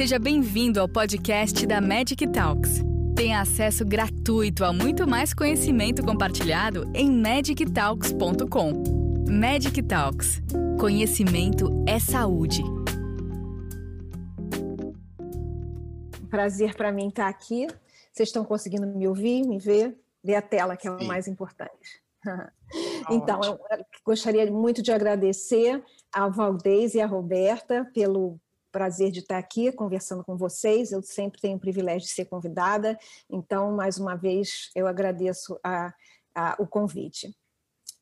Seja bem-vindo ao podcast da Magic Talks. Tenha acesso gratuito a muito mais conhecimento compartilhado em magictalks.com. Magic Talks. Conhecimento é saúde. Prazer para mim estar aqui. Vocês estão conseguindo me ouvir, me ver? Ver a tela, que é o mais importante. então, eu gostaria muito de agradecer ao Valdez e à Roberta pelo prazer de estar aqui conversando com vocês. Eu sempre tenho o privilégio de ser convidada, então, mais uma vez, eu agradeço a, a, o convite.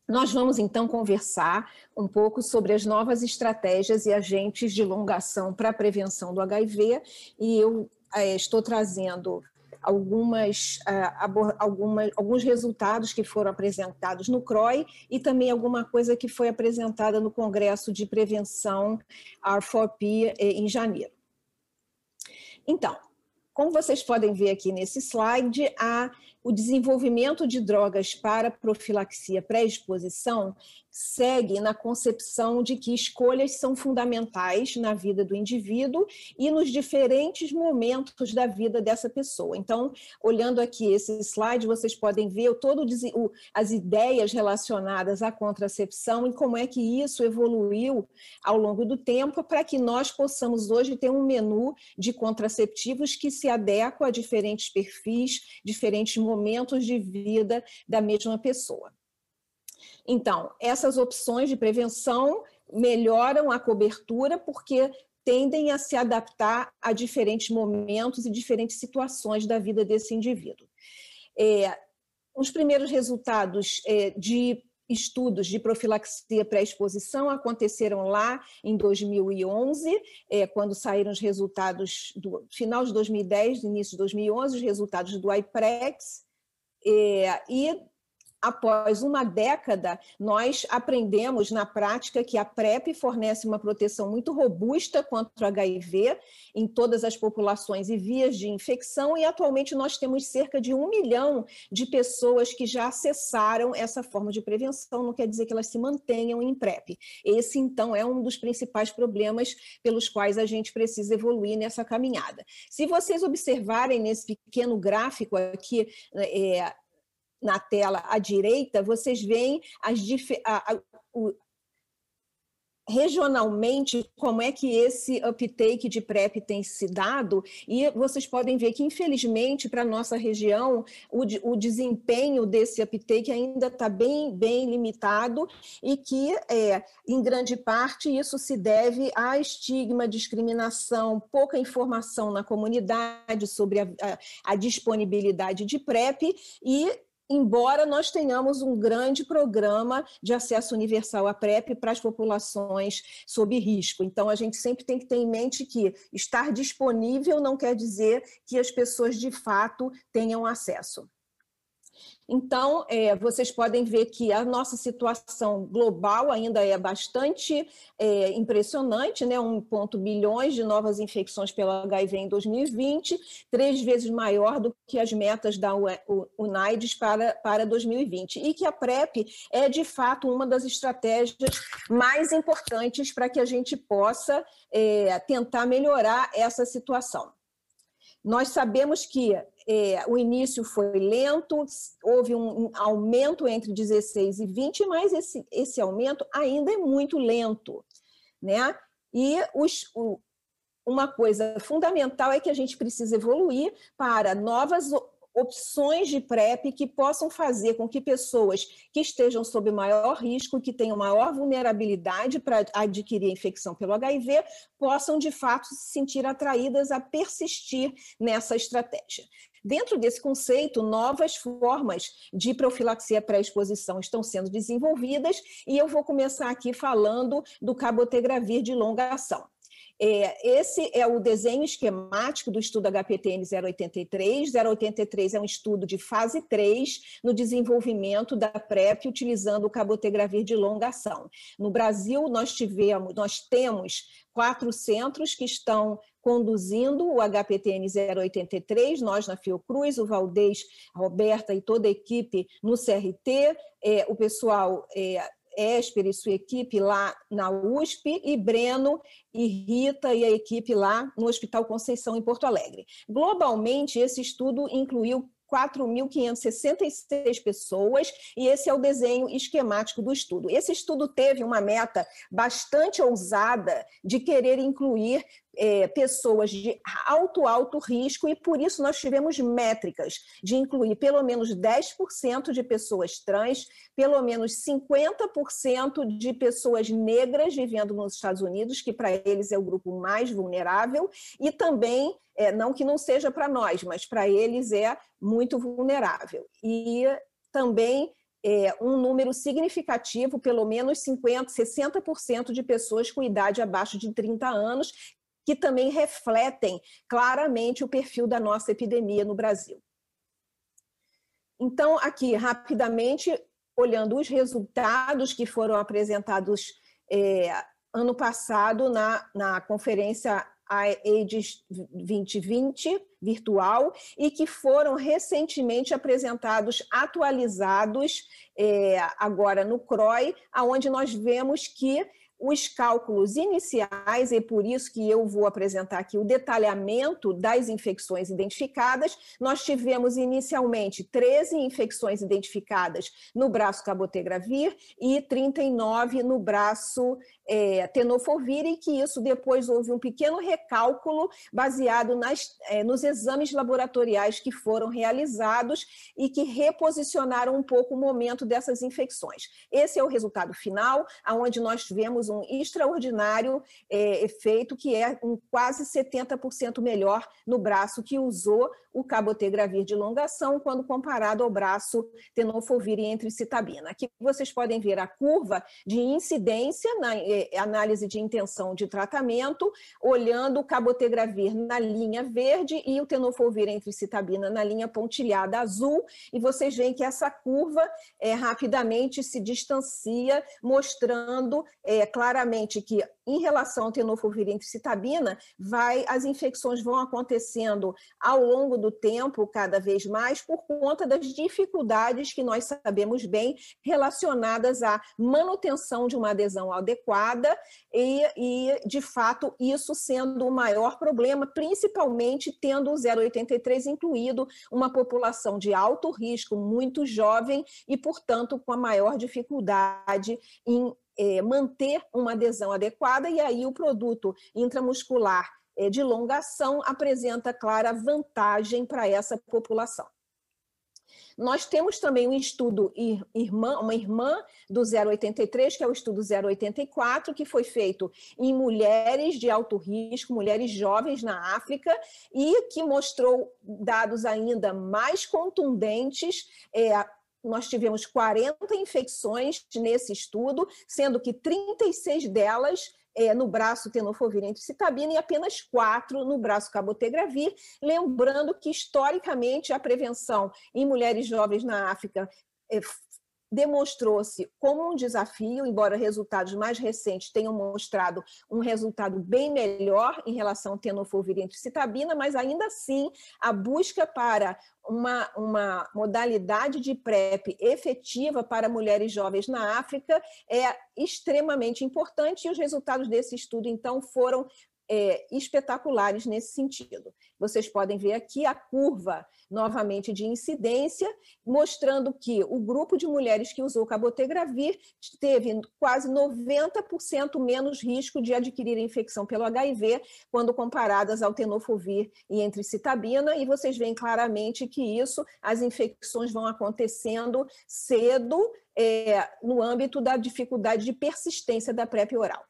Nós vamos então conversar um pouco sobre as novas estratégias e agentes de longação para a prevenção do HIV, e eu é, estou trazendo algumas, uh, alguma, alguns resultados que foram apresentados no CROI e também alguma coisa que foi apresentada no Congresso de Prevenção R4P eh, em janeiro. Então, como vocês podem ver aqui nesse slide, a, o desenvolvimento de drogas para profilaxia pré-exposição segue na concepção de que escolhas são fundamentais na vida do indivíduo e nos diferentes momentos da vida dessa pessoa. Então, olhando aqui esse slide, vocês podem ver todo o, as ideias relacionadas à contracepção e como é que isso evoluiu ao longo do tempo para que nós possamos hoje ter um menu de contraceptivos que se adequa a diferentes perfis, diferentes momentos de vida da mesma pessoa. Então, essas opções de prevenção melhoram a cobertura porque tendem a se adaptar a diferentes momentos e diferentes situações da vida desse indivíduo. É, os primeiros resultados é, de estudos de profilaxia pré-exposição aconteceram lá em 2011, é, quando saíram os resultados do final de 2010, início de 2011, os resultados do IPREX, é, e após uma década, nós aprendemos na prática que a PrEP fornece uma proteção muito robusta contra o HIV em todas as populações e vias de infecção, e atualmente nós temos cerca de um milhão de pessoas que já acessaram essa forma de prevenção, não quer dizer que elas se mantenham em PrEP. Esse, então, é um dos principais problemas pelos quais a gente precisa evoluir nessa caminhada. Se vocês observarem nesse pequeno gráfico aqui, é, na tela à direita, vocês veem as, a, a, o, regionalmente como é que esse uptake de PrEP tem se dado, e vocês podem ver que, infelizmente, para a nossa região, o, o, desempenho desse uptake ainda está bem, bem limitado e que, é, em grande parte, isso se deve a estigma, discriminação, pouca informação na comunidade sobre a, a, a disponibilidade de PrEP e embora nós tenhamos um grande programa de acesso universal à PrEP para as populações sob risco. Então, a gente sempre tem que ter em mente que estar disponível não quer dizer que as pessoas de fato tenham acesso. Então, é, vocês podem ver que a nossa situação global ainda é bastante é, impressionante, né? 1,1 bilhões de novas infecções pelo HIV em 2020, três vezes maior do que as metas da UNAIDS para, para 2020. E que a PrEP é, de fato, uma das estratégias mais importantes para que a gente possa é, tentar melhorar essa situação. Nós sabemos que é, o início foi lento, houve um, um, aumento entre 16 e 20, mas esse, esse aumento ainda é muito lento, né? E os, o, uma coisa fundamental é que a gente precisa evoluir para novas opções de PrEP que possam fazer com que pessoas que estejam sob maior risco, que tenham maior vulnerabilidade para adquirir a infecção pelo HIV, possam de fato se sentir atraídas a persistir nessa estratégia. Dentro desse conceito, novas formas de profilaxia pré-exposição estão sendo desenvolvidas e eu vou começar aqui falando do cabotegravir de longa ação. É, esse é o desenho esquemático do estudo HPTN 083. 083 é um estudo de fase 3 no desenvolvimento da PrEP utilizando o cabotegravir de longa ação. No Brasil, nós tivemos, nós temos quatro centros que estão conduzindo o HPTN 083, nós na Fiocruz, o Valdez, a Roberta e toda a equipe no CRT, é, o pessoal é, Esper e sua equipe lá na USP, e Breno e Rita e a equipe lá no Hospital Conceição, em Porto Alegre. Globalmente, esse estudo incluiu 4.566 pessoas, e esse é o desenho esquemático do estudo. Esse estudo teve uma meta bastante ousada de querer incluir é, pessoas de alto, alto risco, e por isso nós tivemos métricas de incluir pelo menos 10% de pessoas trans, pelo menos 50% de pessoas negras vivendo nos Estados Unidos, que para eles é o grupo mais vulnerável, e também, é, não que não seja para nós, mas para eles é muito vulnerável. E também é, um número significativo, pelo menos 50%, 60% de pessoas com idade abaixo de 30 anos, que também refletem claramente o perfil da nossa epidemia no Brasil. Então, aqui, rapidamente, olhando os resultados que foram apresentados é, ano passado na, na conferência AIDS 2020 virtual e que foram recentemente apresentados, atualizados é, agora no CROI, aonde nós vemos que os cálculos iniciais, e por isso que eu vou apresentar aqui o detalhamento das infecções identificadas. Nós tivemos inicialmente 13 infecções identificadas no braço cabotegravir e 39 no braço é, tenofovir, e que isso depois houve um pequeno recálculo baseado nas, é, nos exames laboratoriais que foram realizados e que reposicionaram um pouco o momento dessas infecções. Esse é o resultado final, onde nós tivemos um extraordinário é, efeito, que é um quase 70% melhor no braço que usou o cabotegravir de longação quando comparado ao braço tenofovir e entricitabina. Aqui vocês podem ver a curva de incidência na é, análise de intenção de tratamento, olhando o cabotegravir na linha verde e o tenofovir entricitabina na linha pontilhada azul, e vocês veem que essa curva é, rapidamente se distancia, mostrando é, claramente que em relação ao tenofovir entricitabina, vai, as infecções vão acontecendo ao longo do tempo, cada vez mais, por conta das dificuldades que nós sabemos bem relacionadas à manutenção de uma adesão adequada e, e de fato, isso sendo o maior problema, principalmente tendo o 083 incluído uma população de alto risco, muito jovem e, portanto, com a maior dificuldade em é, manter uma adesão adequada, e aí o produto intramuscular de longa ação apresenta clara vantagem para essa população. Nós temos também um estudo irmã, uma irmã do 083, que é o estudo 084, que foi feito em mulheres de alto risco, mulheres jovens na África, e que mostrou dados ainda mais contundentes é, nós tivemos 40 infecções nesse estudo, sendo que 36 delas é, no braço tenofovir citabina e apenas quatro no braço cabotegravir, lembrando que historicamente a prevenção em mulheres jovens na África é, demonstrou-se como um desafio, embora resultados mais recentes tenham mostrado um resultado bem melhor em relação ao tenofovir citabina, mas ainda assim a busca para uma, uma modalidade de PrEP efetiva para mulheres jovens na África é extremamente importante e os resultados desse estudo, então, foram é, espetaculares nesse sentido. Vocês podem ver aqui a curva, novamente, de incidência, mostrando que o grupo de mulheres que usou cabotegravir teve quase 90% menos risco de adquirir infecção pelo HIV quando comparadas ao tenofovir e entricitabina, e vocês veem claramente que isso, as infecções vão acontecendo cedo, é, no âmbito da dificuldade de persistência da PrEP oral.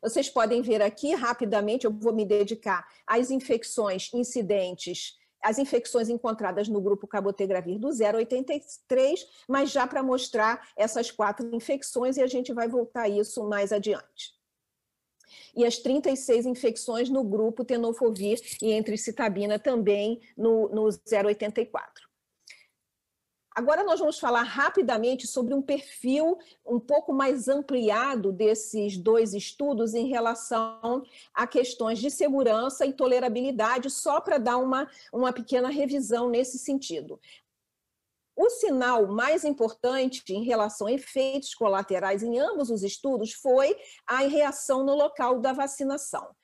Vocês podem ver aqui rapidamente, eu vou me dedicar às infecções incidentes as infecções encontradas no grupo cabotegravir do 083, mas já para mostrar essas quatro infecções e a gente vai voltar a isso mais adiante. E as 36 infecções no grupo tenofovir e entricitabina também no, no 084. Agora nós vamos falar rapidamente sobre um perfil um pouco mais ampliado desses dois estudos em relação a questões de segurança e tolerabilidade, só para dar uma, uma pequena revisão nesse sentido. o sinal mais importante em relação a efeitos colaterais em ambos os estudos foi a reação no local da vacinação.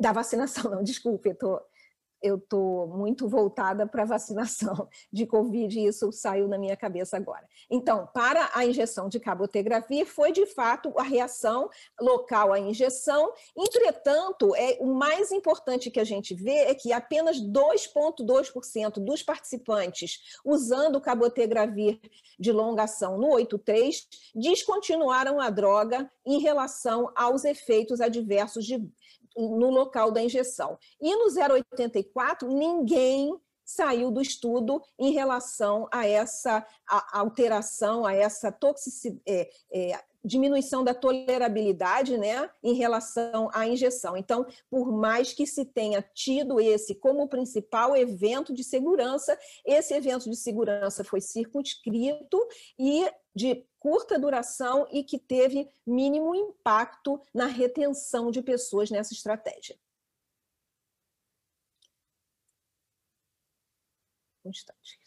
Da vacinação, não, desculpe, estou eu estou muito voltada para a vacinação de Covid e isso saiu na minha cabeça agora. Então, para a injeção de cabotegravir, foi de fato a reação local à injeção. Entretanto, é, o mais importante que a gente vê é que apenas 2,2% dos participantes usando cabotegravir de longa ação no 8.3 descontinuaram a droga em relação aos efeitos adversos de no local da injeção. E no 084, ninguém saiu do estudo em relação a essa alteração, a essa toxicidade, é, é, diminuição da tolerabilidade né, em relação à injeção. Então, por mais que se tenha tido esse como principal evento de segurança, esse evento de segurança foi circunscrito e de curta duração e que teve mínimo impacto na retenção de pessoas nessa estratégia. Um instante.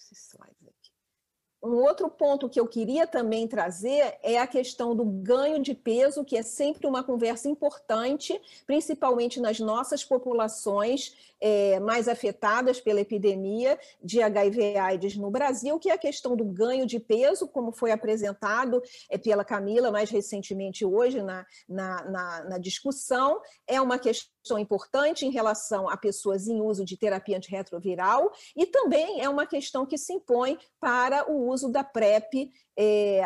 Um outro ponto que eu queria também trazer é a questão do ganho de peso, que é sempre uma conversa importante, principalmente nas nossas populações é, mais afetadas pela epidemia de HIV/AIDS no Brasil, que é a questão do ganho de peso, como foi apresentado é, pela Camila mais recentemente hoje na, na, na, na discussão, é uma questão importante em relação a pessoas em uso de terapia antirretroviral e também é uma questão que se impõe para o uso da PrEP é,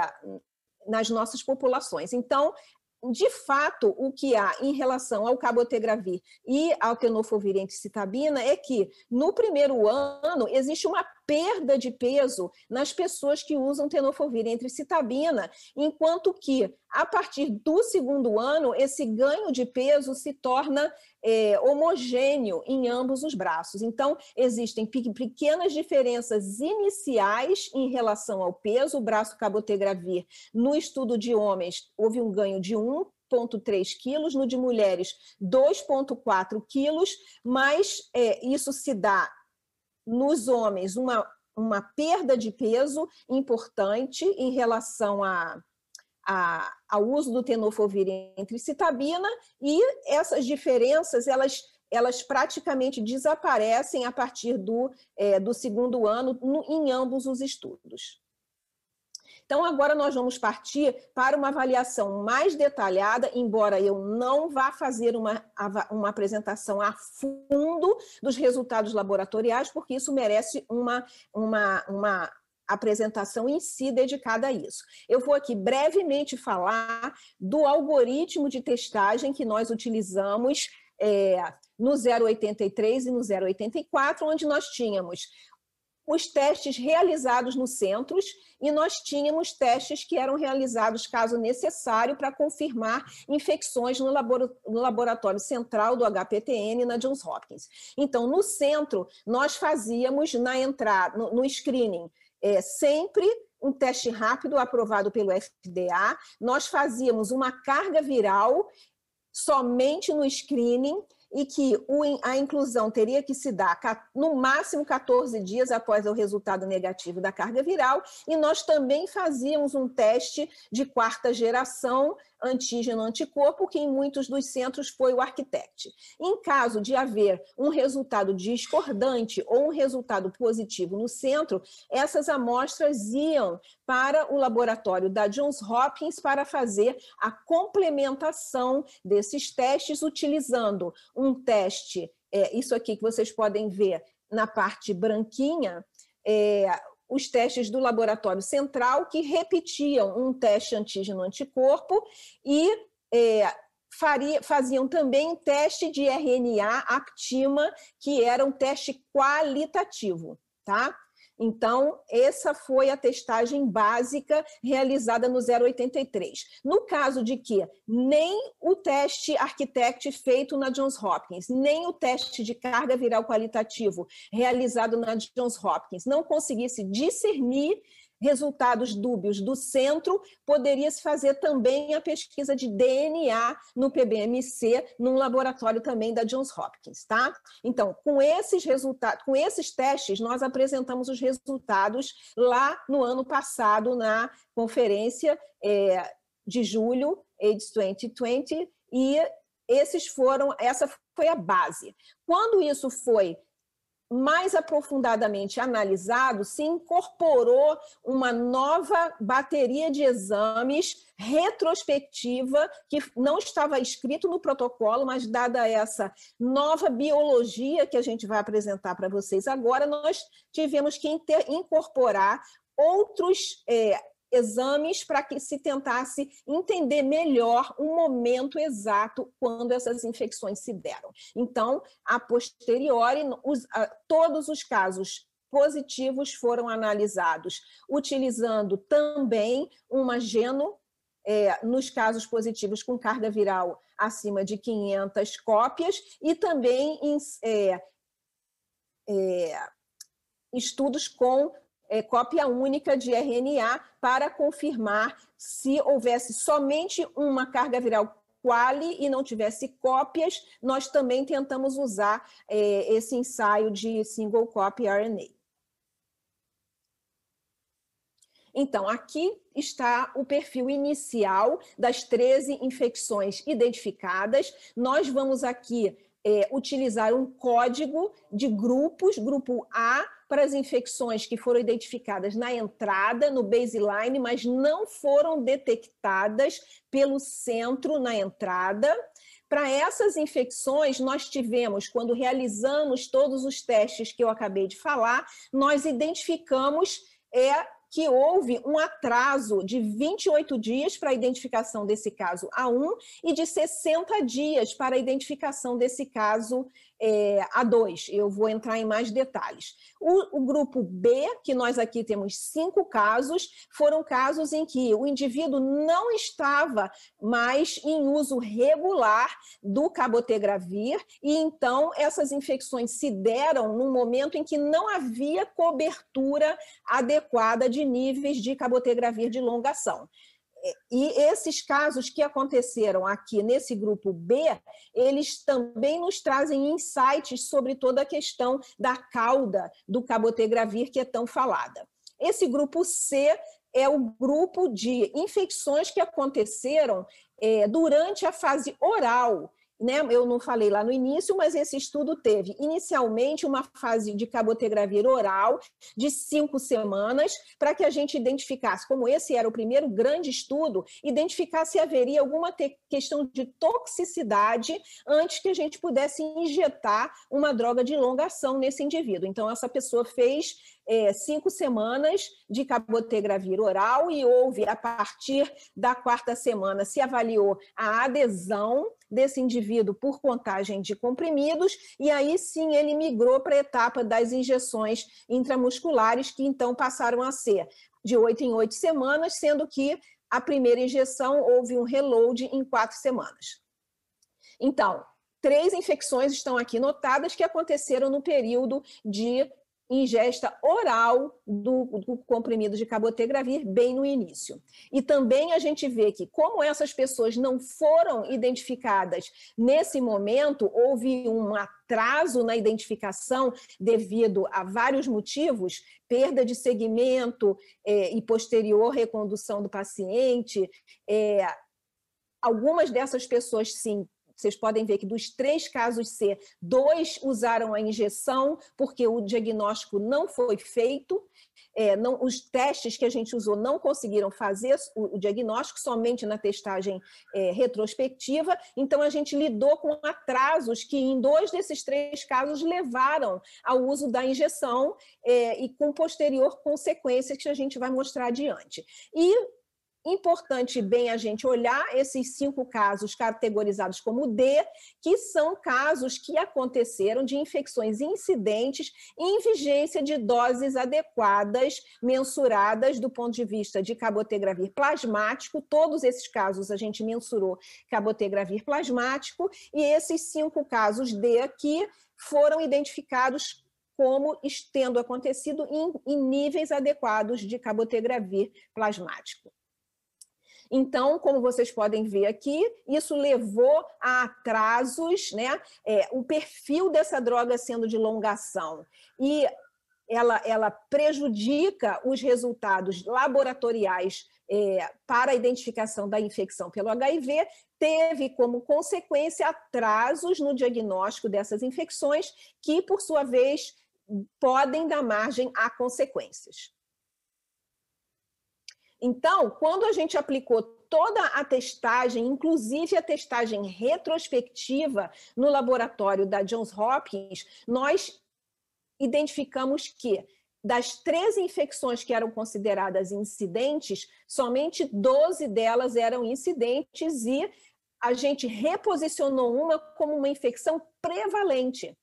nas nossas populações. Então, de fato, o que há em relação ao cabotegravir e ao tenofovir citabina é que, no primeiro ano, existe uma perda de peso nas pessoas que usam tenofovir entre citabina, enquanto que, a partir do segundo ano, esse ganho de peso se torna é, homogêneo em ambos os braços. Então, existem pequenas diferenças iniciais em relação ao peso. O braço cabotegravir, no estudo de homens, houve um ganho de 1,3 quilos, no de mulheres 2,4 quilos, mas é, isso se dá nos homens uma, uma perda de peso importante em relação a, a, ao uso do tenofovir entre citabina e essas diferenças elas elas praticamente desaparecem a partir do, é, do segundo ano no, em ambos os estudos. Então, agora nós vamos partir para uma avaliação mais detalhada, embora eu não vá fazer uma, uma apresentação a fundo dos resultados laboratoriais, porque isso merece uma, uma, uma apresentação em si dedicada a isso. Eu vou aqui brevemente falar do algoritmo de testagem que nós utilizamos é, no 083 e no 084, onde nós tínhamos os testes realizados nos centros e nós tínhamos testes que eram realizados, caso necessário, para confirmar infecções no laboratório central do HPTN na Johns Hopkins. Então, no centro, nós fazíamos na entrada, no, no screening, é, sempre um teste rápido aprovado pelo FDA, nós fazíamos uma carga viral somente no screening e que a inclusão teria que se dar no máximo 14 dias após o resultado negativo da carga viral, e nós também fazíamos um teste de quarta geração antígeno-anticorpo, que em muitos dos centros foi o Architect. Em caso de haver um resultado discordante ou um resultado positivo no centro, essas amostras iam para o laboratório da Johns Hopkins para fazer a complementação desses testes, utilizando um teste, é, isso aqui que vocês podem ver na parte branquinha, é, os testes do laboratório central, que repetiam um teste antígeno-anticorpo e é, faria, faziam também teste de RNA actima, que era um teste qualitativo, tá? Então, essa foi a testagem básica realizada no 083. No caso de que nem o teste Architect feito na Johns Hopkins, nem o teste de carga viral qualitativo realizado na Johns Hopkins não conseguisse discernir resultados dúbios do centro, poderia se fazer também a pesquisa de DNA no PBMC, num laboratório também da Johns Hopkins, tá? Então, com esses resultados, com esses testes, nós apresentamos os resultados lá no ano passado na conferência é, de julho, AIDS 2020, e esses foram, essa foi a base. Quando isso foi mais aprofundadamente analisado, se incorporou uma nova bateria de exames retrospectiva que não estava escrito no protocolo, mas dada essa nova biologia que a gente vai apresentar para vocês agora, nós tivemos que incorporar outros é, exames para que se tentasse entender melhor o momento exato quando essas infecções se deram. Então, a posteriori, os, a, todos os casos positivos foram analisados, utilizando também uma geno é, nos casos positivos com carga viral acima de 500 cópias e também em é, é, estudos com é, cópia única de RNA para confirmar se houvesse somente uma carga viral quali e não tivesse cópias, nós também tentamos usar é, esse ensaio de single copy RNA. Então, aqui está o perfil inicial das 13 infecções identificadas. Nós vamos aqui é, utilizar um código de grupos, grupo A, para as infecções que foram identificadas na entrada, no baseline, mas não foram detectadas pelo centro na entrada. Para essas infecções, nós tivemos, quando realizamos todos os testes que eu acabei de falar, nós identificamos é, que houve um atraso de 28 dias para a identificação desse caso A1 e de 60 dias para a identificação desse caso é, A2. Eu vou entrar em mais detalhes. O, o, grupo B, que nós aqui temos cinco casos, foram casos em que o indivíduo não estava mais em uso regular do cabotegravir e então essas infecções se deram num momento em que não havia cobertura adequada de níveis de cabotegravir de longa ação. E esses casos que aconteceram aqui nesse grupo B, eles também nos trazem insights sobre toda a questão da cauda do cabotegravir que é tão falada. Esse grupo C é o grupo de infecções que aconteceram é, durante a fase oral né, eu não falei lá no início, mas esse estudo teve inicialmente uma fase de cabotegravir oral de cinco semanas, para que a gente identificasse, como esse era o primeiro grande estudo, identificar se haveria alguma questão de toxicidade antes que a gente pudesse injetar uma droga de longa ação nesse indivíduo. Então, essa pessoa fez é, cinco semanas de cabotegravir oral e houve, a partir da quarta semana, se avaliou a adesão desse indivíduo por contagem de comprimidos, e aí sim ele migrou para a etapa das injeções intramusculares, que então passaram a ser de oito em oito semanas, sendo que a primeira injeção houve um reload em quatro semanas. Então, três infecções estão aqui notadas que aconteceram no período de ingesta oral do, do, comprimido de cabotegravir bem no início. E também a gente vê que, como essas pessoas não foram identificadas nesse momento, houve um atraso na identificação devido a vários motivos, perda de segmento é, e posterior recondução do paciente. É, algumas dessas pessoas, sim, vocês podem ver que dos três casos C, dois usaram a injeção porque o diagnóstico não foi feito, é, não, os testes que a gente usou não conseguiram fazer o, o diagnóstico somente na testagem é, retrospectiva, então a gente lidou com atrasos que em dois desses três casos levaram ao uso da injeção é, e com posterior consequências que a gente vai mostrar adiante. E importante bem a gente olhar esses cinco casos categorizados como D, que são casos que aconteceram de infecções incidentes em vigência de doses adequadas, mensuradas do ponto de vista de cabotegravir plasmático. Todos esses casos a gente mensurou cabotegravir plasmático, e esses cinco casos D aqui foram identificados como tendo acontecido em, em níveis adequados de cabotegravir plasmático. Então, como vocês podem ver aqui, isso levou a atrasos, né? É, o perfil dessa droga sendo de longação e ela, ela prejudica os resultados laboratoriais é, para a identificação da infecção pelo HIV, teve como consequência atrasos no diagnóstico dessas infecções, que, por sua vez, podem dar margem a consequências. Então, quando a gente aplicou toda a testagem, inclusive a testagem retrospectiva no laboratório da Johns Hopkins, nós identificamos que das 13 infecções que eram consideradas incidentes, somente 12 delas eram incidentes e a gente reposicionou uma como uma infecção prevalente.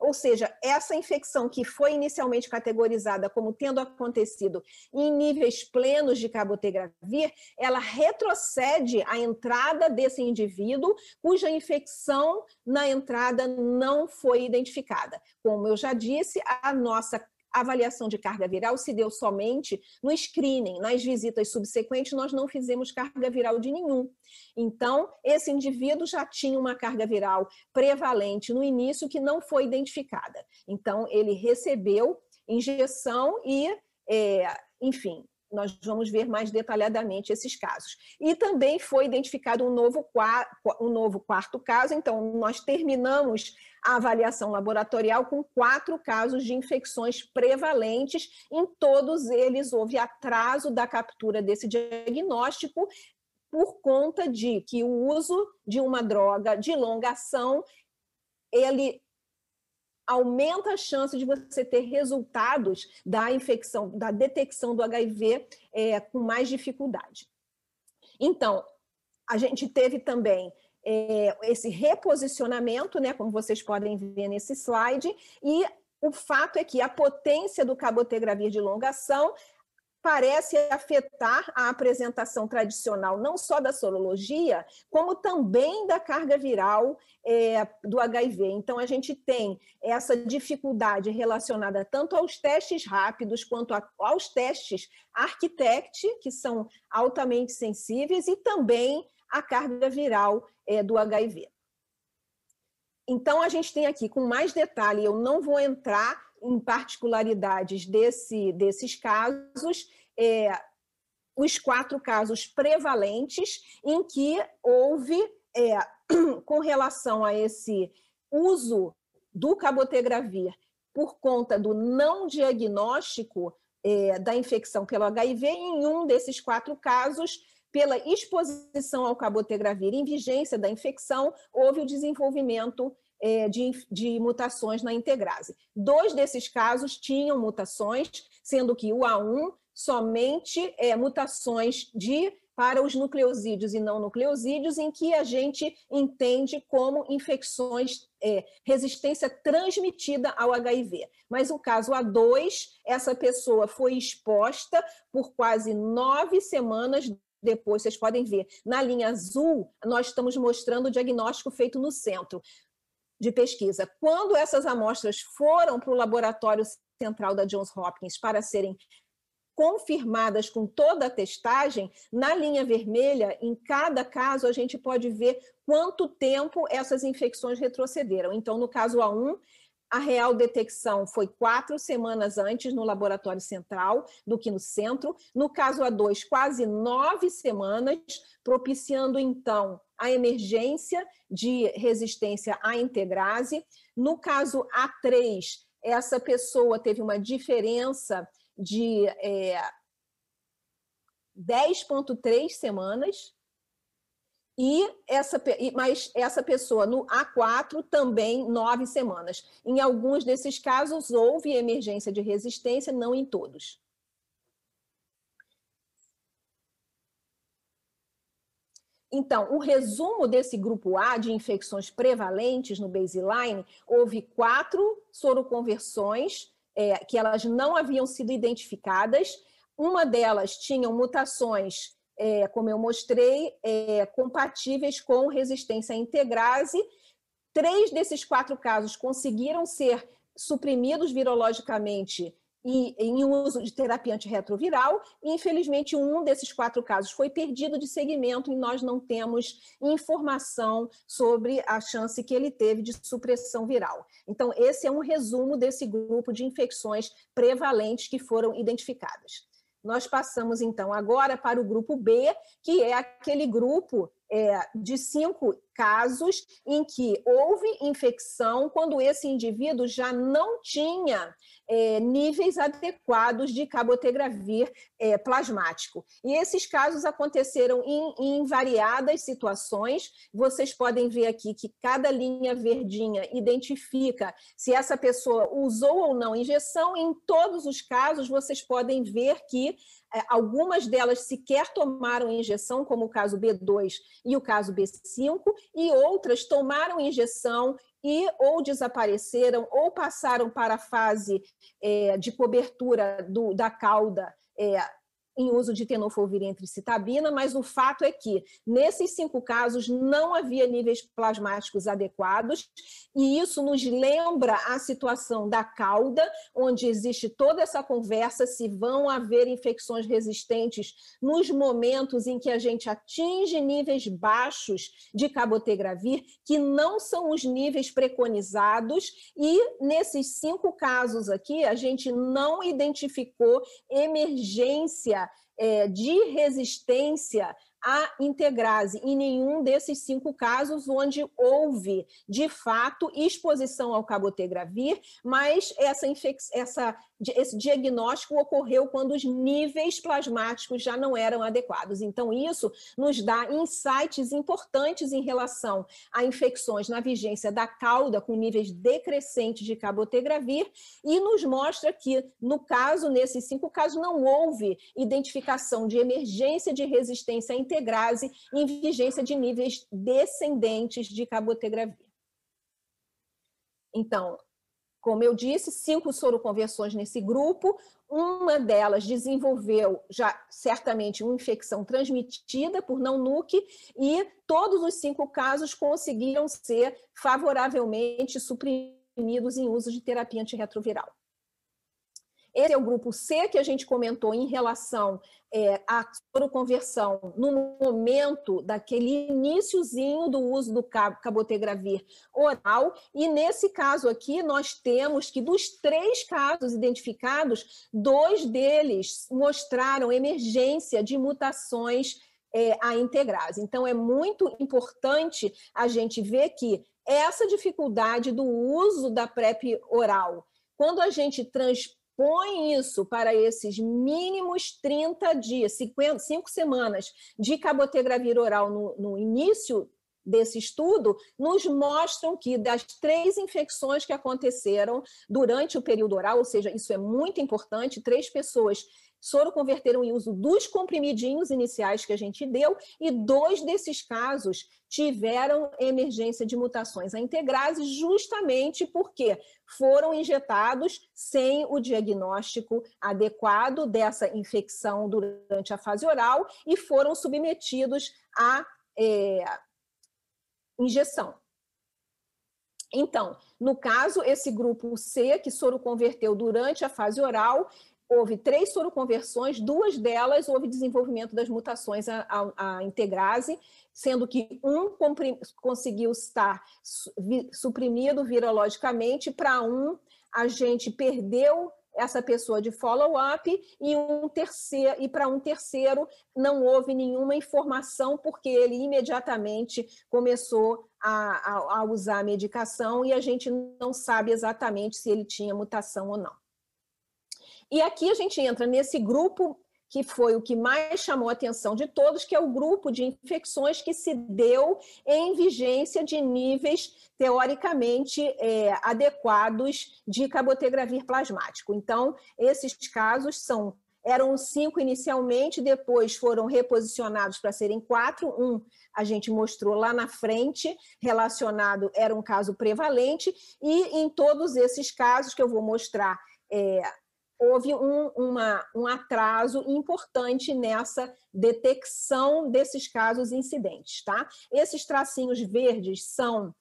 Ou seja, essa infecção que foi inicialmente categorizada como tendo acontecido em níveis plenos de cabotegravir, ela retrocede a entrada desse indivíduo cuja infecção na entrada não foi identificada. Como eu já disse, a nossa a avaliação de carga viral se deu somente no screening. Nas visitas subsequentes, nós não fizemos carga viral de nenhum. Então, esse indivíduo já tinha uma carga viral prevalente no início que não foi identificada. Então, ele recebeu injeção e, é, enfim, nós vamos ver mais detalhadamente esses casos. E também foi identificado um novo, um novo quarto caso, então nós terminamos a avaliação laboratorial com quatro casos de infecções prevalentes, em todos eles houve atraso da captura desse diagnóstico por conta de que o uso de uma droga de longa ação ele aumenta a chance de você ter resultados da infecção, da detecção do HIV é, com mais dificuldade. Então, a gente teve também é, esse reposicionamento, né, como vocês podem ver nesse slide, e o fato é que a potência do cabotegravir de longa ação parece afetar a apresentação tradicional, não só da sorologia, como também da carga viral é, do HIV. Então, a gente tem essa dificuldade relacionada tanto aos testes rápidos quanto a, aos testes Architect, que são altamente sensíveis, e também a carga viral é, do HIV. Então, a gente tem aqui com mais detalhe, eu não vou entrar em particularidades desse, desses casos, é, os quatro casos prevalentes em que houve, é, com relação a esse uso do cabotegravir por conta do não diagnóstico é, da infecção pelo HIV, em um desses quatro casos, pela exposição ao cabotegravir em vigência da infecção, houve o desenvolvimento de, de mutações na integrase. Dois desses casos tinham mutações, sendo que o A1 somente é, mutações de para os nucleosídeos e não nucleosídeos, em que a gente entende como infecções, é, resistência transmitida ao HIV. Mas o caso A2, essa pessoa foi exposta por quase nove semanas depois, vocês podem ver, na linha azul, nós estamos mostrando o diagnóstico feito no centro de pesquisa. Quando essas amostras foram para o laboratório central da Johns Hopkins para serem confirmadas com toda a testagem, na linha vermelha, em cada caso, a gente pode ver quanto tempo essas infecções retrocederam. Então, no caso A1, a real detecção foi quatro semanas antes no laboratório central do que no centro. No caso A2, quase nove semanas, propiciando então a emergência de resistência à integrase. No caso A3, essa pessoa teve uma diferença de é, 10,3 semanas e essa, mas essa pessoa no A4 também nove semanas. Em alguns desses casos houve emergência de resistência, não em todos. Então, o resumo desse grupo A de infecções prevalentes no baseline, houve quatro soroconversões é, que elas não haviam sido identificadas. Uma delas tinham mutações é, como eu mostrei, é, compatíveis com resistência à integrase. Três desses quatro casos conseguiram ser suprimidos virologicamente e em uso de terapia antirretroviral, e infelizmente um desses quatro casos foi perdido de segmento e nós não temos informação sobre a chance que ele teve de supressão viral. Então, esse é um resumo desse grupo de infecções prevalentes que foram identificadas. Nós passamos então agora para o grupo B, que é aquele grupo é, de cinco casos em que houve infecção quando esse indivíduo já não tinha é, níveis adequados de cabotegravir é, plasmático. E esses casos aconteceram em, em, variadas situações. Vocês podem ver aqui que cada linha verdinha identifica se essa pessoa usou ou não injeção. Em todos os casos, vocês podem ver que algumas delas sequer tomaram injeção, como o caso B2 e o caso B5, e outras tomaram injeção e ou desapareceram ou passaram para a fase é, de cobertura do, da cauda é, em uso de tenofovir entre citabina, mas o fato é que, nesses cinco casos, não havia níveis plasmáticos adequados, e isso nos lembra a situação da cauda, onde existe toda essa conversa se vão haver infecções resistentes nos momentos em que a gente atinge níveis baixos de cabotegravir, que não são os níveis preconizados, e nesses cinco casos aqui, a gente não identificou emergência é, de resistência a integrase em nenhum desses cinco casos onde houve, de fato, exposição ao cabotegravir, mas essa, essa, esse diagnóstico ocorreu quando os níveis plasmáticos já não eram adequados. Então, isso nos dá insights importantes em relação a infecções na vigência da cauda com níveis decrescentes de cabotegravir e nos mostra que, no caso, nesses cinco casos, não houve identificação de emergência de resistência à integrase em vigência de níveis descendentes de cabotegravir. Então, como eu disse, cinco soroconversões nesse grupo, uma delas desenvolveu já certamente uma infecção transmitida por não nuke e todos os cinco casos conseguiram ser favoravelmente suprimidos em uso de terapia antirretroviral. Esse é o grupo C que a gente comentou em relação é, à soroconversão no momento daquele iníciozinho do uso do cabotegravir oral. E nesse caso aqui, nós temos que dos três casos identificados, dois deles mostraram emergência de mutações é, a integrase. Então, é muito importante a gente ver que essa dificuldade do uso da PrEP oral, quando a gente trans põe isso para esses mínimos 30 dias, 50, 5 semanas de cabotegravir oral no, no início desse estudo nos mostram que das três infecções que aconteceram durante o período oral, ou seja, isso é muito importante, três pessoas soro converteram em uso dos comprimidinhos iniciais que a gente deu, e dois desses casos tiveram emergência de mutações a integrase, justamente porque foram injetados sem o diagnóstico adequado dessa infecção durante a fase oral e foram submetidos à é, injeção. Então, no caso, esse grupo C, que soro converteu durante a fase oral, houve três soroconversões, duas delas houve desenvolvimento das mutações à, à, à integrase, sendo que um conseguiu estar suprimido virologicamente, para um a gente perdeu essa pessoa de follow-up e um terceiro e para um terceiro não houve nenhuma informação porque ele imediatamente começou a, a, a usar a medicação e a gente não sabe exatamente se ele tinha mutação ou não. E aqui a gente entra nesse grupo que foi o que mais chamou a atenção de todos, que é o grupo de infecções que se deu em vigência de níveis teoricamente é, adequados de cabotegravir plasmático. Então, esses casos são eram cinco inicialmente, depois foram reposicionados para serem quatro. Um a gente mostrou lá na frente, relacionado, era um caso prevalente, e em todos esses casos que eu vou mostrar é, houve um, uma, um atraso importante nessa detecção desses casos incidentes, tá? Esses tracinhos verdes são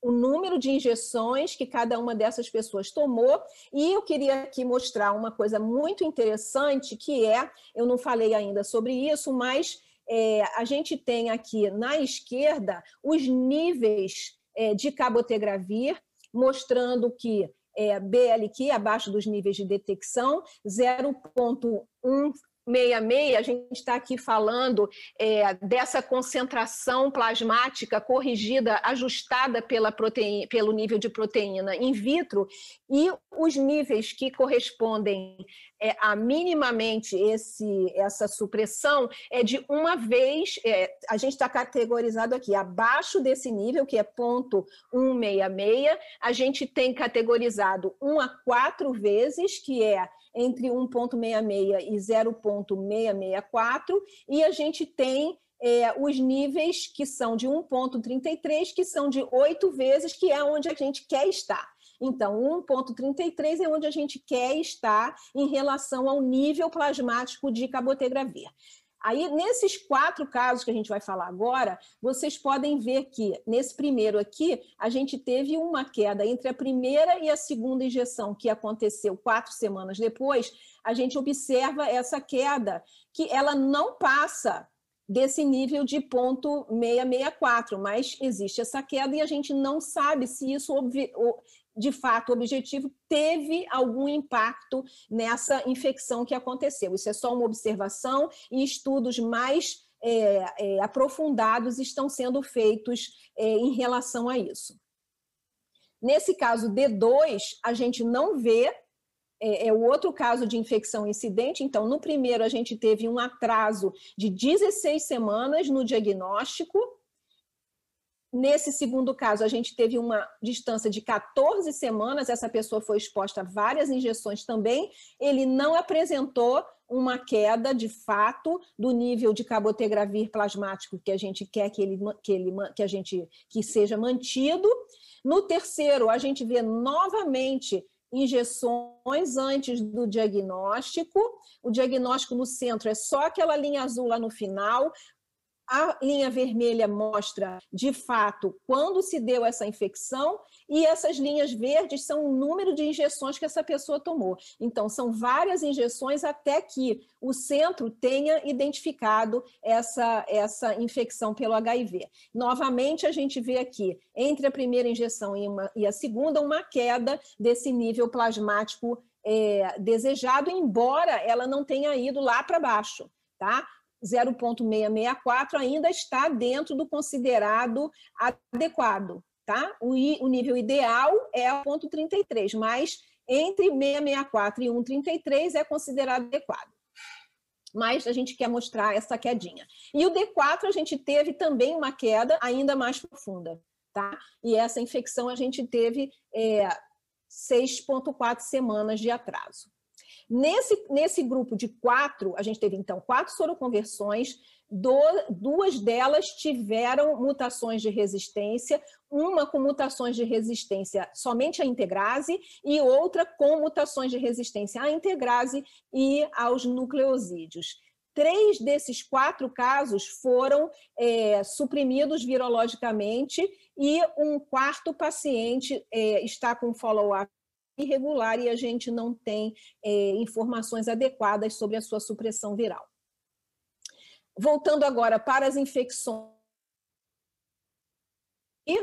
o número de injeções que cada uma dessas pessoas tomou. E eu queria aqui mostrar uma coisa muito interessante, que é, eu não falei ainda sobre isso, mas é, a gente tem aqui na esquerda os níveis é, de cabotegravir, mostrando que é, BLQ, abaixo dos níveis de detecção, 0,1 66, a gente está aqui falando é, dessa concentração plasmática corrigida, ajustada pela proteína, pelo nível de proteína in vitro, e os níveis que correspondem é, a minimamente esse, essa supressão é de uma vez, é, a gente está categorizado aqui, abaixo desse nível, que é ponto 166, a gente tem categorizado 1 a 4 vezes, que é entre 1,66 e 0,664, e a gente tem é, os níveis que são de 1,33, que são de oito vezes, que é onde a gente quer estar. Então, 1,33 é onde a gente quer estar em relação ao nível plasmático de cabotegravir. Aí, nesses quatro casos que a gente vai falar agora, vocês podem ver que, nesse primeiro aqui, a gente teve uma queda entre a primeira e a segunda injeção, que aconteceu quatro semanas depois. A gente observa essa queda, que ela não passa desse nível de ponto 664, mas existe essa queda e a gente não sabe se isso de fato objetivo teve algum impacto nessa infecção que aconteceu. Isso é só uma observação e estudos mais é, é, aprofundados estão sendo feitos é, em relação a isso. Nesse caso D2, a gente não vê, é, é o outro caso de infecção incidente. Então, no primeiro, a gente teve um atraso de 16 semanas no diagnóstico, Nesse segundo caso, a gente teve uma distância de 14 semanas, essa pessoa foi exposta a várias injeções também, ele não apresentou uma queda de fato do nível de cabotegravir plasmático que a gente quer que ele, que ele que a gente que seja mantido. No terceiro, a gente vê novamente injeções antes do diagnóstico. O diagnóstico no centro é só aquela linha azul lá no final. A linha vermelha mostra, de fato, quando se deu essa infecção, e essas linhas verdes são o número de injeções que essa pessoa tomou. Então, são várias injeções até que o centro tenha identificado essa, essa infecção pelo HIV. Novamente, a gente vê aqui, entre a primeira injeção e, uma, e a segunda, uma queda desse nível plasmático é, desejado, embora ela não tenha ido lá para baixo. Tá? 0,664 ainda está dentro do considerado adequado, tá? O, o nível ideal é o ponto 33, mas entre 664 e 133 é considerado adequado. Mas a gente quer mostrar essa quedinha. E o D4 a gente teve também uma queda ainda mais profunda, tá? E essa infecção a gente teve é, 6,4 semanas de atraso. Nesse, nesse grupo de quatro, a gente teve então quatro soroconversões, do, duas delas tiveram mutações de resistência, uma com mutações de resistência somente à integrase e outra com mutações de resistência à integrase e aos nucleosídeos. Três desses quatro casos foram é, suprimidos virologicamente e um quarto paciente é, está com follow-up irregular e a gente não tem é, informações adequadas sobre a sua supressão viral. Voltando agora para as infecções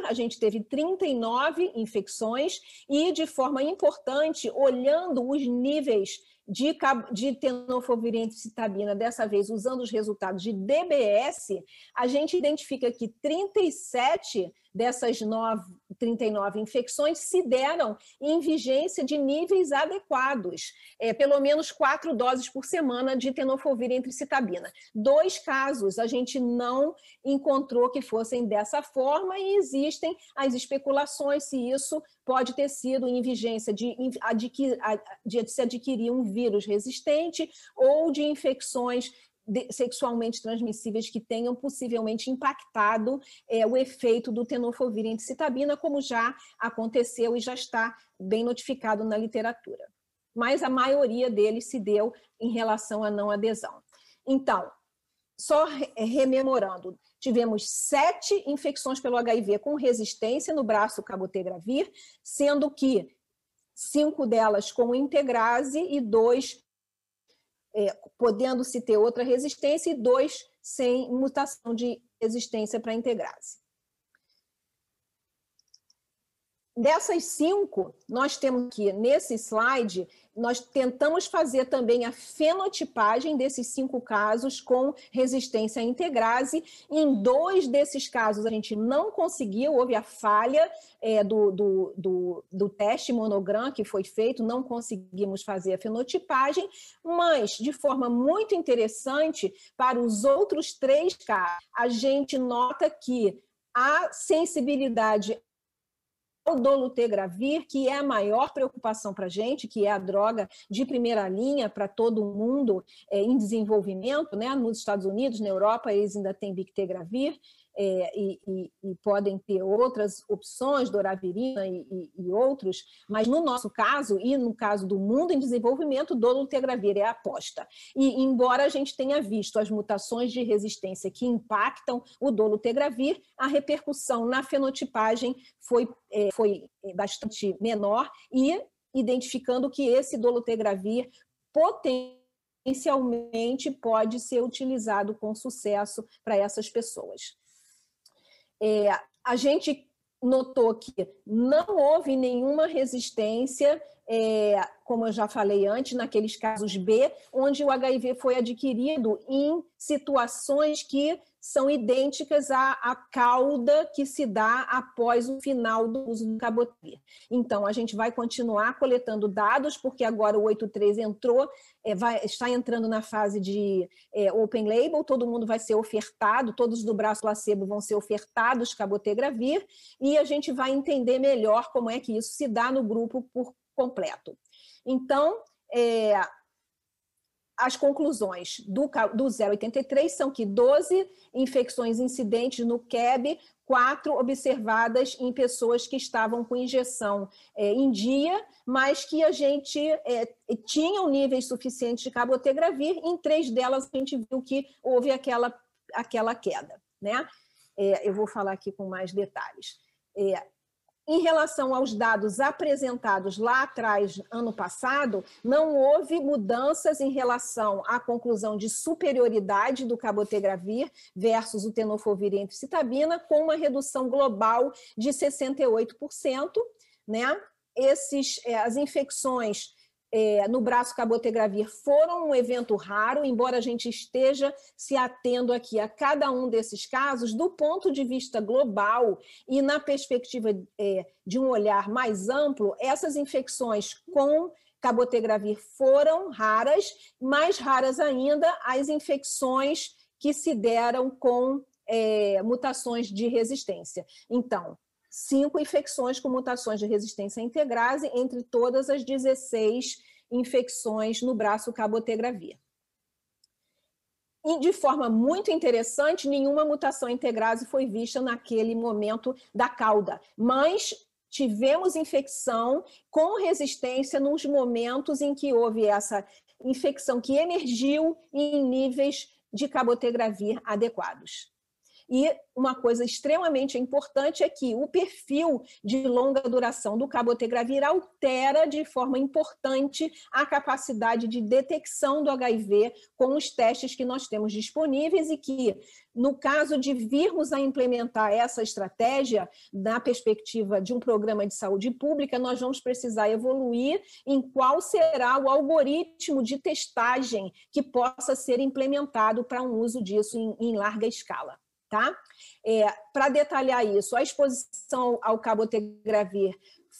a gente teve 39 infecções e, de forma importante, olhando os níveis de, de tenofovir citabina, dessa vez usando os resultados de DBS, a gente identifica que 37 dessas 9, 39 infecções se deram em vigência de níveis adequados, é, pelo menos quatro doses por semana de tenofovir citabina. Dois casos a gente não encontrou que fossem dessa forma e existem as especulações se isso pode ter sido em vigência de, adquir, de se adquirir um vírus resistente ou de infecções sexualmente transmissíveis que tenham possivelmente impactado é, o efeito do tenofovir citabina, como já aconteceu e já está bem notificado na literatura. Mas a maioria deles se deu em relação à não adesão. Então, só rememorando, tivemos sete infecções pelo HIV com resistência no braço cabotegravir, sendo que cinco delas com integrase e dois é, podendo-se ter outra resistência e dois sem mutação de resistência para integrase. Dessas cinco, nós temos aqui nesse slide, nós tentamos fazer também a fenotipagem desses cinco casos com resistência à integrase. Em dois desses casos a gente não conseguiu, houve a falha é, do, do, do, do teste monograma que foi feito, não conseguimos fazer a fenotipagem, mas de forma muito interessante, para os outros três casos, a gente nota que a sensibilidade o dolutegravir, que é a maior preocupação para a gente, que é a droga de primeira linha para todo mundo é, em desenvolvimento, né? nos Estados Unidos, na Europa, eles ainda têm bictegravir, é, e, e, e, podem ter outras opções, doravirina e, e, outros, mas no nosso caso, e no caso do mundo em desenvolvimento, dolutegravir é a aposta. E embora a gente tenha visto as mutações de resistência que impactam o dolutegravir, a repercussão na fenotipagem foi, é, foi bastante menor e identificando que esse dolutegravir potencialmente pode ser utilizado com sucesso para essas pessoas. É, a gente notou que não houve nenhuma resistência, é, como eu já falei antes, naqueles casos B, onde o HIV foi adquirido em situações que são idênticas à, à cauda que se dá após o final do uso do cabotegravir. Então, a gente vai continuar coletando dados, porque agora o 83 entrou, é, vai, está entrando na fase de é, open label, todo mundo vai ser ofertado, todos do braço placebo vão ser ofertados cabotegravir, e a gente vai entender melhor como é que isso se dá no grupo por completo. Então, é, as conclusões do, do 083 são que 12 infecções incidentes no CAB, quatro observadas em pessoas que estavam com injeção é, em dia, mas que a gente é, níveis suficientes de cabotegravir, em três delas a gente viu que houve aquela, aquela queda. Né? É, eu vou falar aqui com mais detalhes. É, em relação aos dados apresentados lá atrás, ano passado, não houve mudanças em relação à conclusão de superioridade do cabotegravir versus o tenofovir e citabina, com uma redução global de 68%, né? Esses, eh, as infecções é, no braço cabotegravir foram um evento raro, embora a gente esteja se atendo aqui a cada um desses casos do ponto de vista global e na perspectiva é, de um olhar mais amplo, essas infecções com cabotegravir foram raras, mais raras ainda as infecções que se deram com é, mutações de resistência. Então, cinco infecções com mutações de resistência integrase, entre todas as 16 infecções no braço cabotegravir. E de forma muito interessante, nenhuma mutação integrase foi vista naquele momento da cauda, mas tivemos infecção com resistência nos momentos em que houve essa infecção que emergiu em níveis de cabotegravir adequados. E uma coisa extremamente importante é que o perfil de longa duração do cabotegravir altera de forma importante a capacidade de detecção do HIV com os testes que nós temos disponíveis e que, no caso de virmos a implementar essa estratégia na perspectiva de um programa de saúde pública, nós vamos precisar evoluir em qual será o algoritmo de testagem que possa ser implementado para um uso disso em, em larga escala. Tá? É, Para detalhar isso, a exposição ao cabotegravir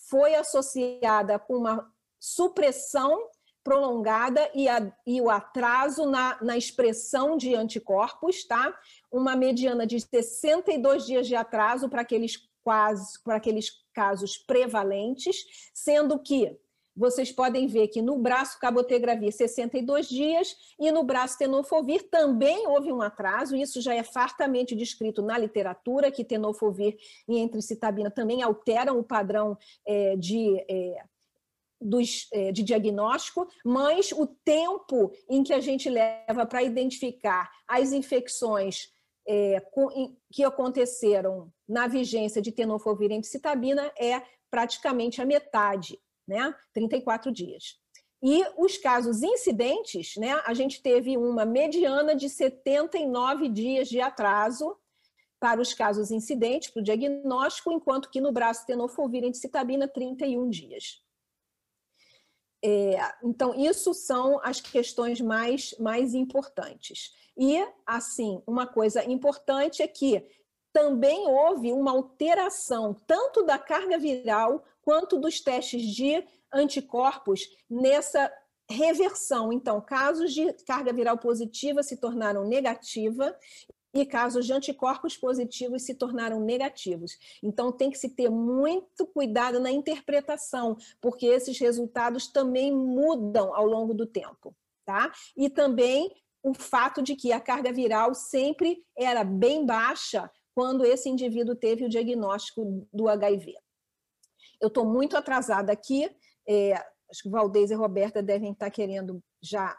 foi associada com uma supressão prolongada e, a, e o atraso na, na, expressão de anticorpos, tá? Uma mediana de 62 dias de atraso para aqueles, quase, para aqueles casos prevalentes, sendo que vocês podem ver que no braço cabotegravir 62 dias e no braço tenofovir também houve um atraso, isso já é fartamente descrito na literatura, que tenofovir e entricitabina também alteram o padrão é, de é, dos, é, de diagnóstico, mas o tempo em que a gente leva para identificar as infecções é, que aconteceram na vigência de tenofovir citabina é praticamente a metade, né? 34 dias. E os casos incidentes, né? A gente teve uma mediana de 79 dias de atraso para os casos incidentes, para o diagnóstico, enquanto que no braço tenofovir citabina, 31 dias. É, então, isso são as questões mais, mais importantes. E, assim, uma coisa importante é que também houve uma alteração tanto da carga viral quanto dos testes de anticorpos nessa reversão. Então, casos de carga viral positiva se tornaram negativa e casos de anticorpos positivos se tornaram negativos. Então, tem que se ter muito cuidado na interpretação, porque esses resultados também mudam ao longo do tempo. Tá? E também o fato de que a carga viral sempre era bem baixa quando esse indivíduo teve o diagnóstico do HIV. Eu estou muito atrasada aqui, é, acho que Valdez e Roberta devem estar querendo já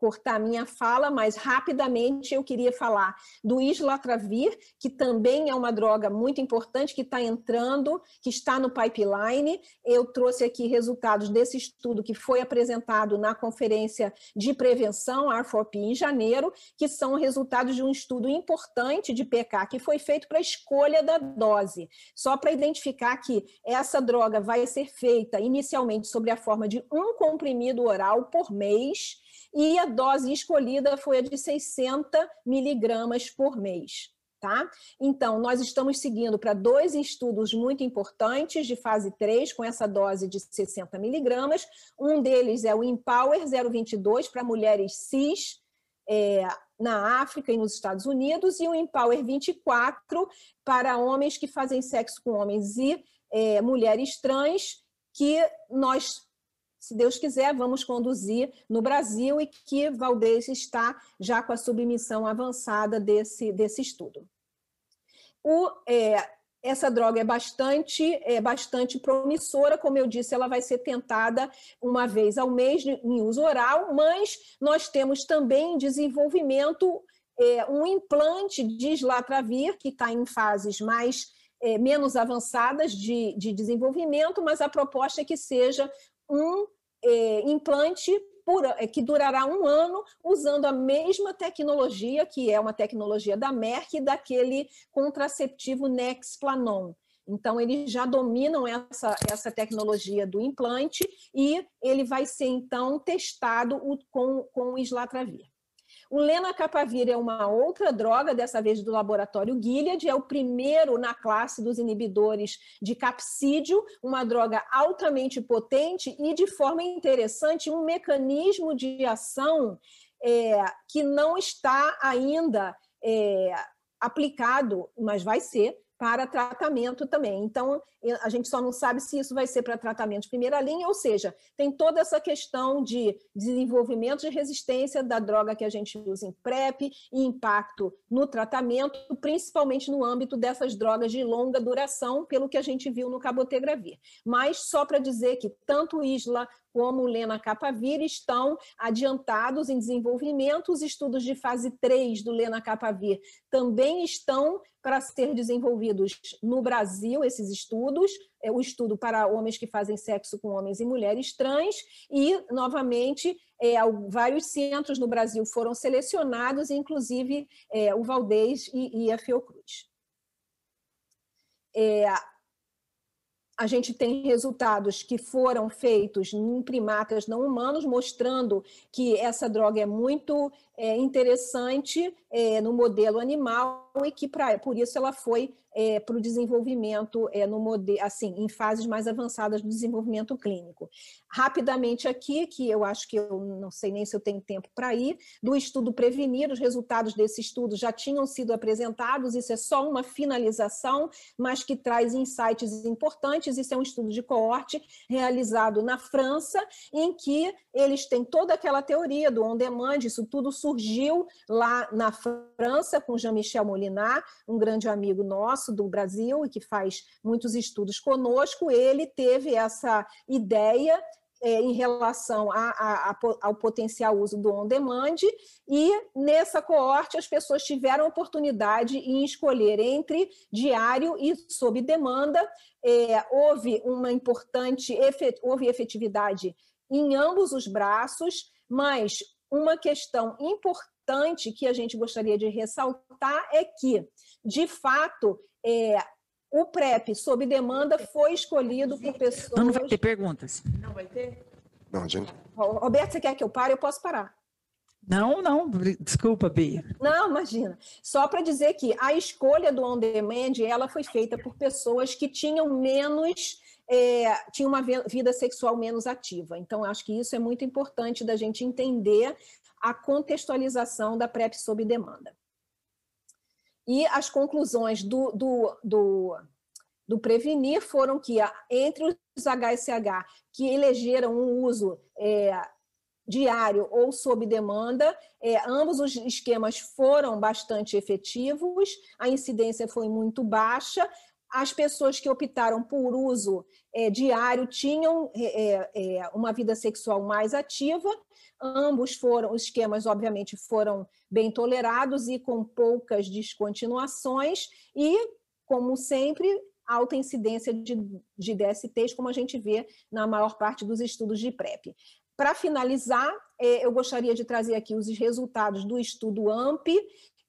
cortar minha fala, mas rapidamente eu queria falar do islatravir, que também é uma droga muito importante, que está entrando, que está no pipeline. Eu trouxe aqui resultados desse estudo que foi apresentado na conferência de prevenção, R4P, em janeiro, que são resultados de um estudo importante de PK, que foi feito para a escolha da dose. Só para identificar que essa droga vai ser feita inicialmente sobre a forma de um comprimido oral por mês, e a dose escolhida foi a de 60 miligramas por mês. Tá? Então, nós estamos seguindo para dois estudos muito importantes de fase 3, com essa dose de 60 miligramas. Um deles é o Empower 022 para mulheres cis é, na África e nos Estados Unidos, e o Empower 24 para homens que fazem sexo com homens e é, mulheres trans, que nós se Deus quiser, vamos conduzir no Brasil e que Valdez está já com a submissão avançada desse, desse estudo. O, é, essa droga é bastante, é bastante promissora, como eu disse, ela vai ser tentada uma vez ao mês em uso oral, mas nós temos também em desenvolvimento é, um implante de islatravir, que está em fases mais é, menos avançadas de, de desenvolvimento, mas a proposta é que seja um é, implante por, é, que durará um ano usando a mesma tecnologia, que é uma tecnologia da Merck daquele contraceptivo Nexplanon. Então, eles já dominam essa, essa tecnologia do implante e ele vai ser, então, testado com, com o islatravir. O lenacapavir é uma outra droga, dessa vez do laboratório Gilead, é o primeiro na classe dos inibidores de capsídio, uma droga altamente potente e, de forma interessante, um mecanismo de ação é, que não está ainda é, aplicado, mas vai ser, para tratamento também. Então, a gente só não sabe se isso vai ser para tratamento de primeira linha, ou seja, tem toda essa questão de desenvolvimento de resistência da droga que a gente usa em PrEP e impacto no tratamento, principalmente no âmbito dessas drogas de longa duração, pelo que a gente viu no cabotegravir. Mas só para dizer que tanto o ISLA como o lenacapavir estão adiantados em desenvolvimento. Os estudos de fase 3 do lenacapavir também estão para ser desenvolvidos no Brasil, esses estudos, é o estudo para homens que fazem sexo com homens e mulheres trans, e, novamente, é, vários centros no Brasil foram selecionados, inclusive é, o Valdez e, e a Fiocruz. É, a gente tem resultados que foram feitos em primatas não humanos, mostrando que essa droga é muito é, interessante é, no modelo animal e que pra, por isso ela foi é, para o desenvolvimento é, no modelo, assim, em fases mais avançadas do desenvolvimento clínico. Rapidamente aqui, que eu acho que eu não sei nem se eu tenho tempo para ir, do estudo Prevenir, os resultados desse estudo já tinham sido apresentados, isso é só uma finalização, mas que traz insights importantes, isso é um estudo de coorte realizado na França, em que eles têm toda aquela teoria do on-demand, isso tudo surgiu lá na França com Jean-Michel Molinar, um grande amigo nosso do Brasil e que faz muitos estudos conosco, ele teve essa ideia é, em relação a, a, a, ao potencial uso do on-demand, e nessa coorte as pessoas tiveram oportunidade em escolher entre diário e sob demanda. É, houve uma importante, houve efetividade em ambos os braços, mas uma questão importante que a gente gostaria de ressaltar é que, de fato, é, o PrEP sob demanda foi escolhido por pessoas. Não, não vai ter perguntas. Não vai ter? Não, gente. Roberto, você quer que eu pare? Eu posso parar. Não, não, desculpa, Bia. Não, imagina. Só para dizer que a escolha do on-demand ela foi feita por pessoas que tinham menos, é, tinham uma vida sexual menos ativa. Então, acho que isso é muito importante da gente entender a contextualização da PrEP sob demanda. E as conclusões do, do, do, do Prevenir foram que, entre os HSH que elegeram um uso é, diário ou sob demanda, é, ambos os esquemas foram bastante efetivos, a incidência foi muito baixa, as pessoas que optaram por uso é, diário tinham é, é, uma vida sexual mais ativa. Ambos foram, os esquemas, obviamente, foram bem tolerados e com poucas descontinuações, e, como sempre, alta incidência de, de DSTs, como a gente vê na maior parte dos estudos de PrEP. Para finalizar, é, eu gostaria de trazer aqui os resultados do estudo AMP,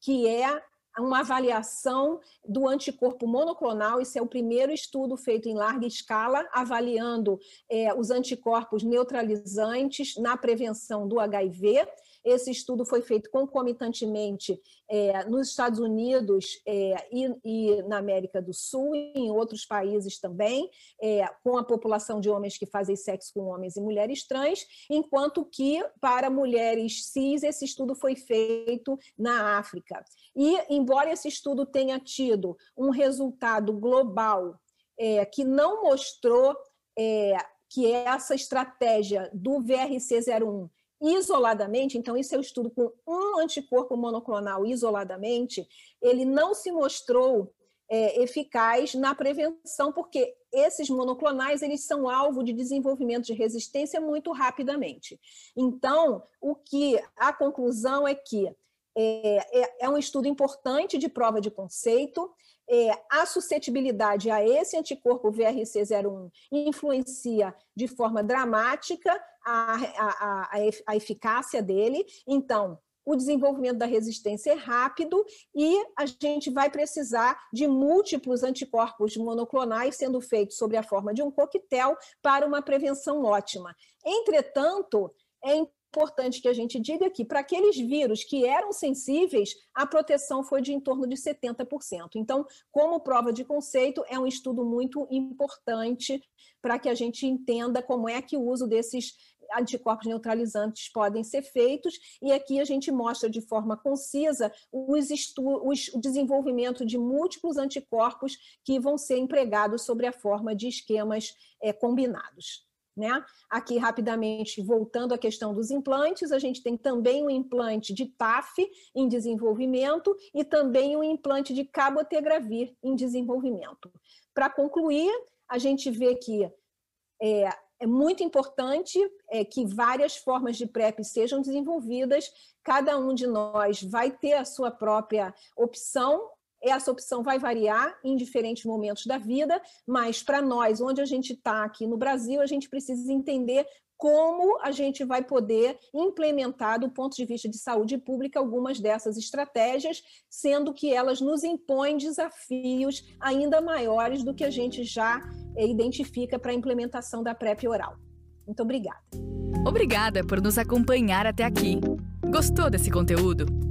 que é uma avaliação do anticorpo monoclonal. Esse é o primeiro estudo feito em larga escala, avaliando é, os anticorpos neutralizantes na prevenção do HIV. Esse estudo foi feito concomitantemente é, nos Estados Unidos é, e, e, na América do Sul, e em outros países também, é, com a população de homens que fazem sexo com homens e mulheres trans, enquanto que para mulheres cis esse estudo foi feito na África. E, embora esse estudo tenha tido um resultado global é, que não mostrou é, que essa estratégia do VRC01 isoladamente, então isso é o estudo com um anticorpo monoclonal isoladamente, ele não se mostrou é, eficaz na prevenção, porque esses monoclonais eles são alvo de desenvolvimento de resistência muito rapidamente. Então, o que a conclusão é que é, é, é um estudo importante de prova de conceito, é, a suscetibilidade a esse anticorpo VRC01 influencia de forma dramática a, a, a, a eficácia dele. Então, o desenvolvimento da resistência é rápido e a gente vai precisar de múltiplos anticorpos monoclonais sendo feitos sob a forma de um coquetel para uma prevenção ótima. Entretanto, é importante que a gente diga que para aqueles vírus que eram sensíveis, a proteção foi de em torno de 70%. Então, como prova de conceito, é um estudo muito importante para que a gente entenda como é que o uso desses anticorpos neutralizantes podem ser feitos, e aqui a gente mostra de forma concisa os os, o desenvolvimento de múltiplos anticorpos que vão ser empregados sobre a forma de esquemas é, combinados. Né? Aqui, rapidamente, voltando à questão dos implantes, a gente tem também um implante de TAF em desenvolvimento e também um implante de cabotegravir em desenvolvimento. Para concluir, a gente vê que é, é muito importante é, que várias formas de PrEP sejam desenvolvidas, cada um de nós vai ter a sua própria opção essa opção vai variar em diferentes momentos da vida, mas para nós, onde a gente está aqui no Brasil, a gente precisa entender como a gente vai poder implementar, do ponto de vista de saúde pública, algumas dessas estratégias, sendo que elas nos impõem desafios ainda maiores do que a gente já eh, identifica para a implementação da PrEP oral. Muito obrigada. Obrigada por nos acompanhar até aqui. Gostou desse conteúdo?